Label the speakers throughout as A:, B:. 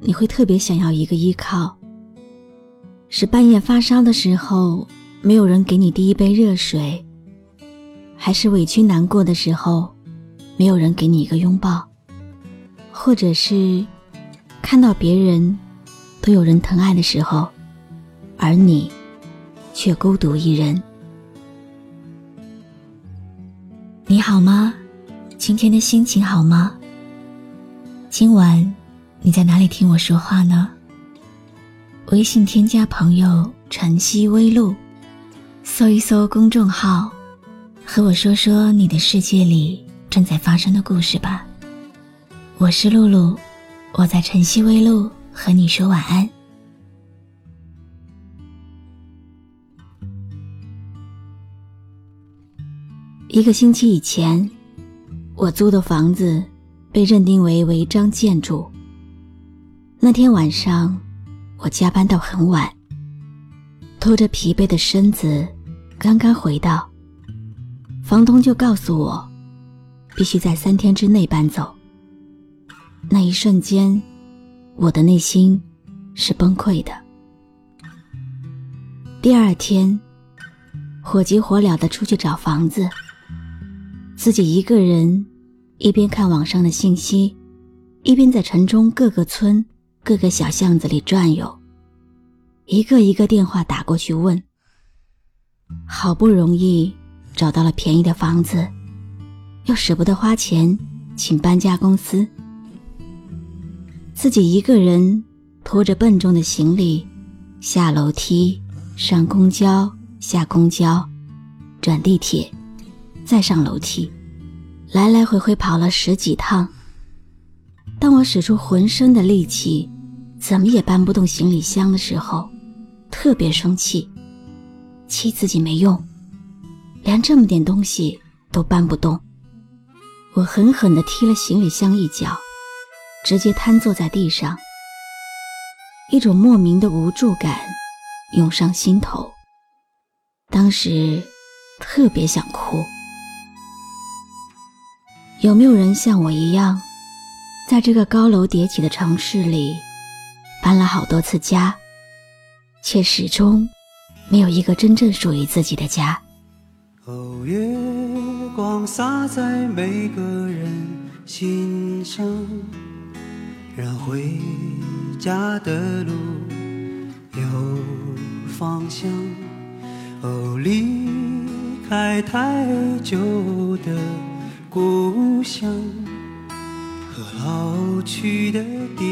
A: 你会特别想要一个依靠？是半夜发烧的时候，没有人给你递一杯热水，还是委屈难过的时候，没有人给你一个拥抱，或者是看到别人都有人疼爱的时候，而你却孤独一人？你好吗？今天的心情好吗？今晚你在哪里听我说话呢？微信添加朋友“晨曦微露”，搜一搜公众号，和我说说你的世界里正在发生的故事吧。我是露露，我在晨曦微露和你说晚安。一个星期以前，我租的房子。被认定为违章建筑。那天晚上，我加班到很晚，拖着疲惫的身子，刚刚回到，房东就告诉我，必须在三天之内搬走。那一瞬间，我的内心是崩溃的。第二天，火急火燎的出去找房子，自己一个人。一边看网上的信息，一边在城中各个村、各个小巷子里转悠，一个一个电话打过去问。好不容易找到了便宜的房子，又舍不得花钱请搬家公司，自己一个人拖着笨重的行李，下楼梯、上公交、下公交、转地铁，再上楼梯。来来回回跑了十几趟。当我使出浑身的力气，怎么也搬不动行李箱的时候，特别生气，气自己没用，连这么点东西都搬不动。我狠狠地踢了行李箱一脚，直接瘫坐在地上。一种莫名的无助感涌上心头，当时特别想哭。有没有人像我一样，在这个高楼叠起的城市里，搬了好多次家，却始终没有一个真正属于自己的家？
B: 哦，月光洒在每个人心上，让回家的路有方向。哦，离开太久的。故乡和老去的爹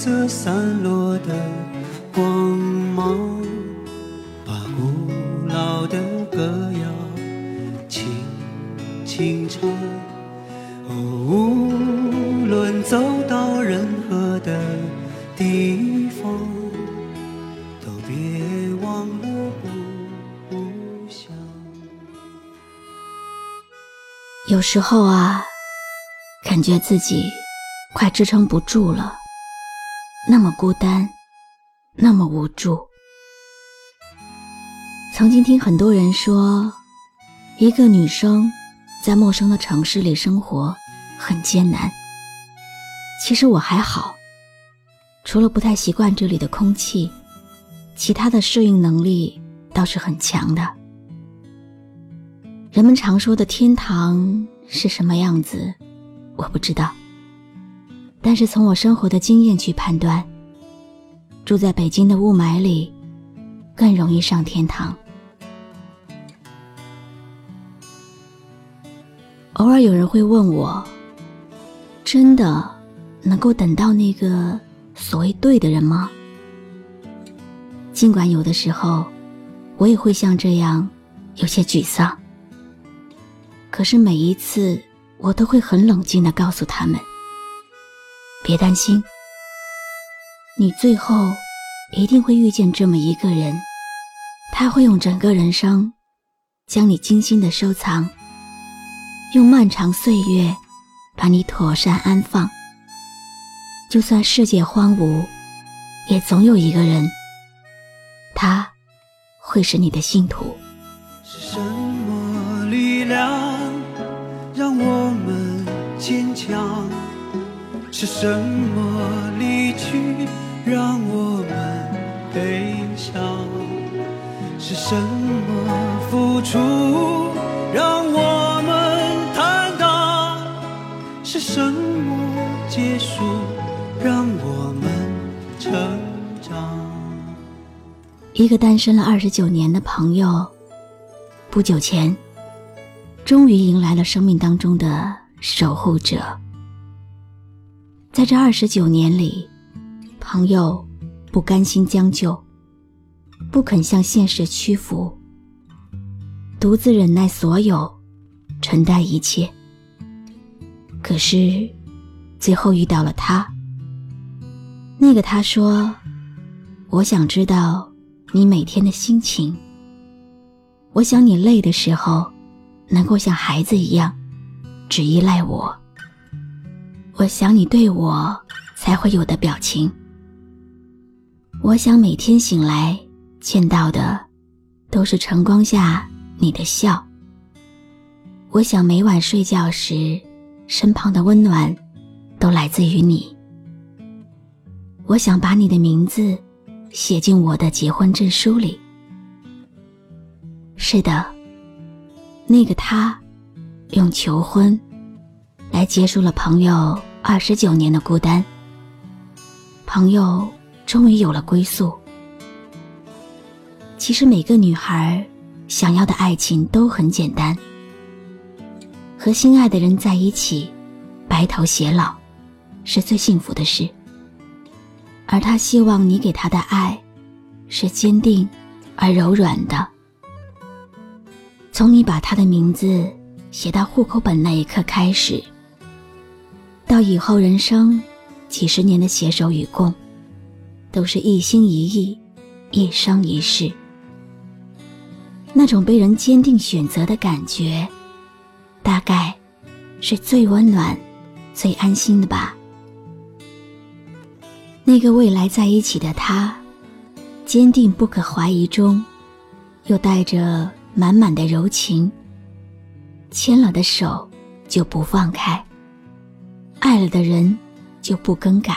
B: 色散落的光芒，把古老的歌谣轻轻唱。哦，无论走到任何的地方，都别。
A: 有时候啊，感觉自己快支撑不住了，那么孤单，那么无助。曾经听很多人说，一个女生在陌生的城市里生活很艰难。其实我还好，除了不太习惯这里的空气，其他的适应能力倒是很强的。人们常说的天堂是什么样子，我不知道。但是从我生活的经验去判断，住在北京的雾霾里，更容易上天堂。偶尔有人会问我：真的能够等到那个所谓对的人吗？尽管有的时候，我也会像这样，有些沮丧。可是每一次我都会很冷静的告诉他们：别担心，你最后一定会遇见这么一个人，他会用整个人生将你精心的收藏，用漫长岁月把你妥善安放。就算世界荒芜，也总有一个人，他会是你的信徒。
B: 是什么力量让我们坚强？是什么离去让我们悲伤？是什么付出让我们坦荡？是什么结束让我们成长？
A: 一个单身了二十九年的朋友，不久前，终于迎来了生命当中的守护者。在这二十九年里，朋友不甘心将就，不肯向现实屈服，独自忍耐所有，承担一切。可是，最后遇到了他。那个他说：“我想知道你每天的心情。我想你累的时候，能够像孩子一样，只依赖我。我想你对我才会有的表情。我想每天醒来见到的，都是晨光下你的笑。我想每晚睡觉时，身旁的温暖，都来自于你。”我想把你的名字写进我的结婚证书里。是的，那个他，用求婚来结束了朋友二十九年的孤单。朋友终于有了归宿。其实每个女孩想要的爱情都很简单：和心爱的人在一起，白头偕老，是最幸福的事。而他希望你给他的爱，是坚定而柔软的。从你把他的名字写到户口本那一刻开始，到以后人生几十年的携手与共，都是一心一意，一生一世。那种被人坚定选择的感觉，大概是最温暖、最安心的吧。那个未来在一起的他，坚定不可怀疑中，又带着满满的柔情。牵了的手就不放开，爱了的人就不更改。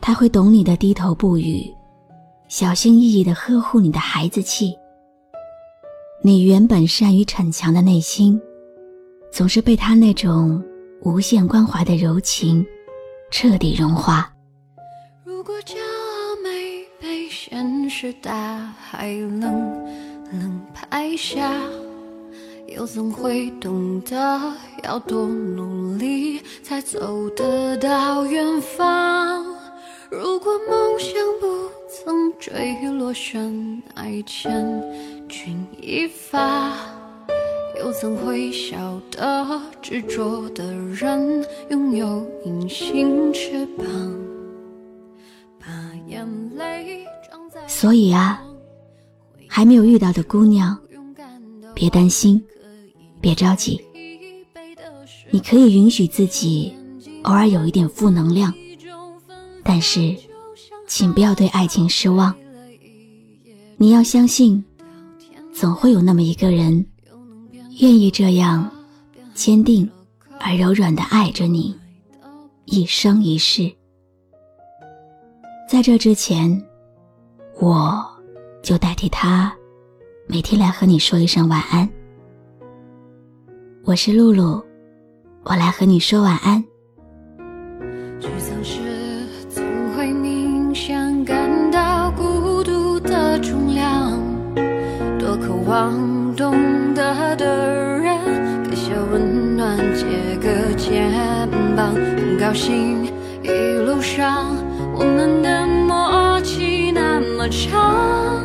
A: 他会懂你的低头不语，小心翼翼的呵护你的孩子气。你原本善于逞强的内心，总是被他那种无限关怀的柔情彻底融化。
C: 如果骄傲没被现实大海冷冷拍下，又怎会懂得要多努力才走得到远方？如果梦想不曾坠落深爱千钧一发，又怎会晓得执着的人拥有隐形翅膀？
A: 所以啊，还没有遇到的姑娘，别担心，别着急。你可以允许自己偶尔有一点负能量，但是，请不要对爱情失望。你要相信，总会有那么一个人，愿意这样坚定而柔软的爱着你，一生一世。在这之前，我就代替他，每天来和你说一声晚安。我是露露，我来和你说晚安。
C: 沮丧时总会明显感到孤独的重量，多渴望懂得的人给些温暖，借个肩膀，很高兴一路上。我们的默契那么长，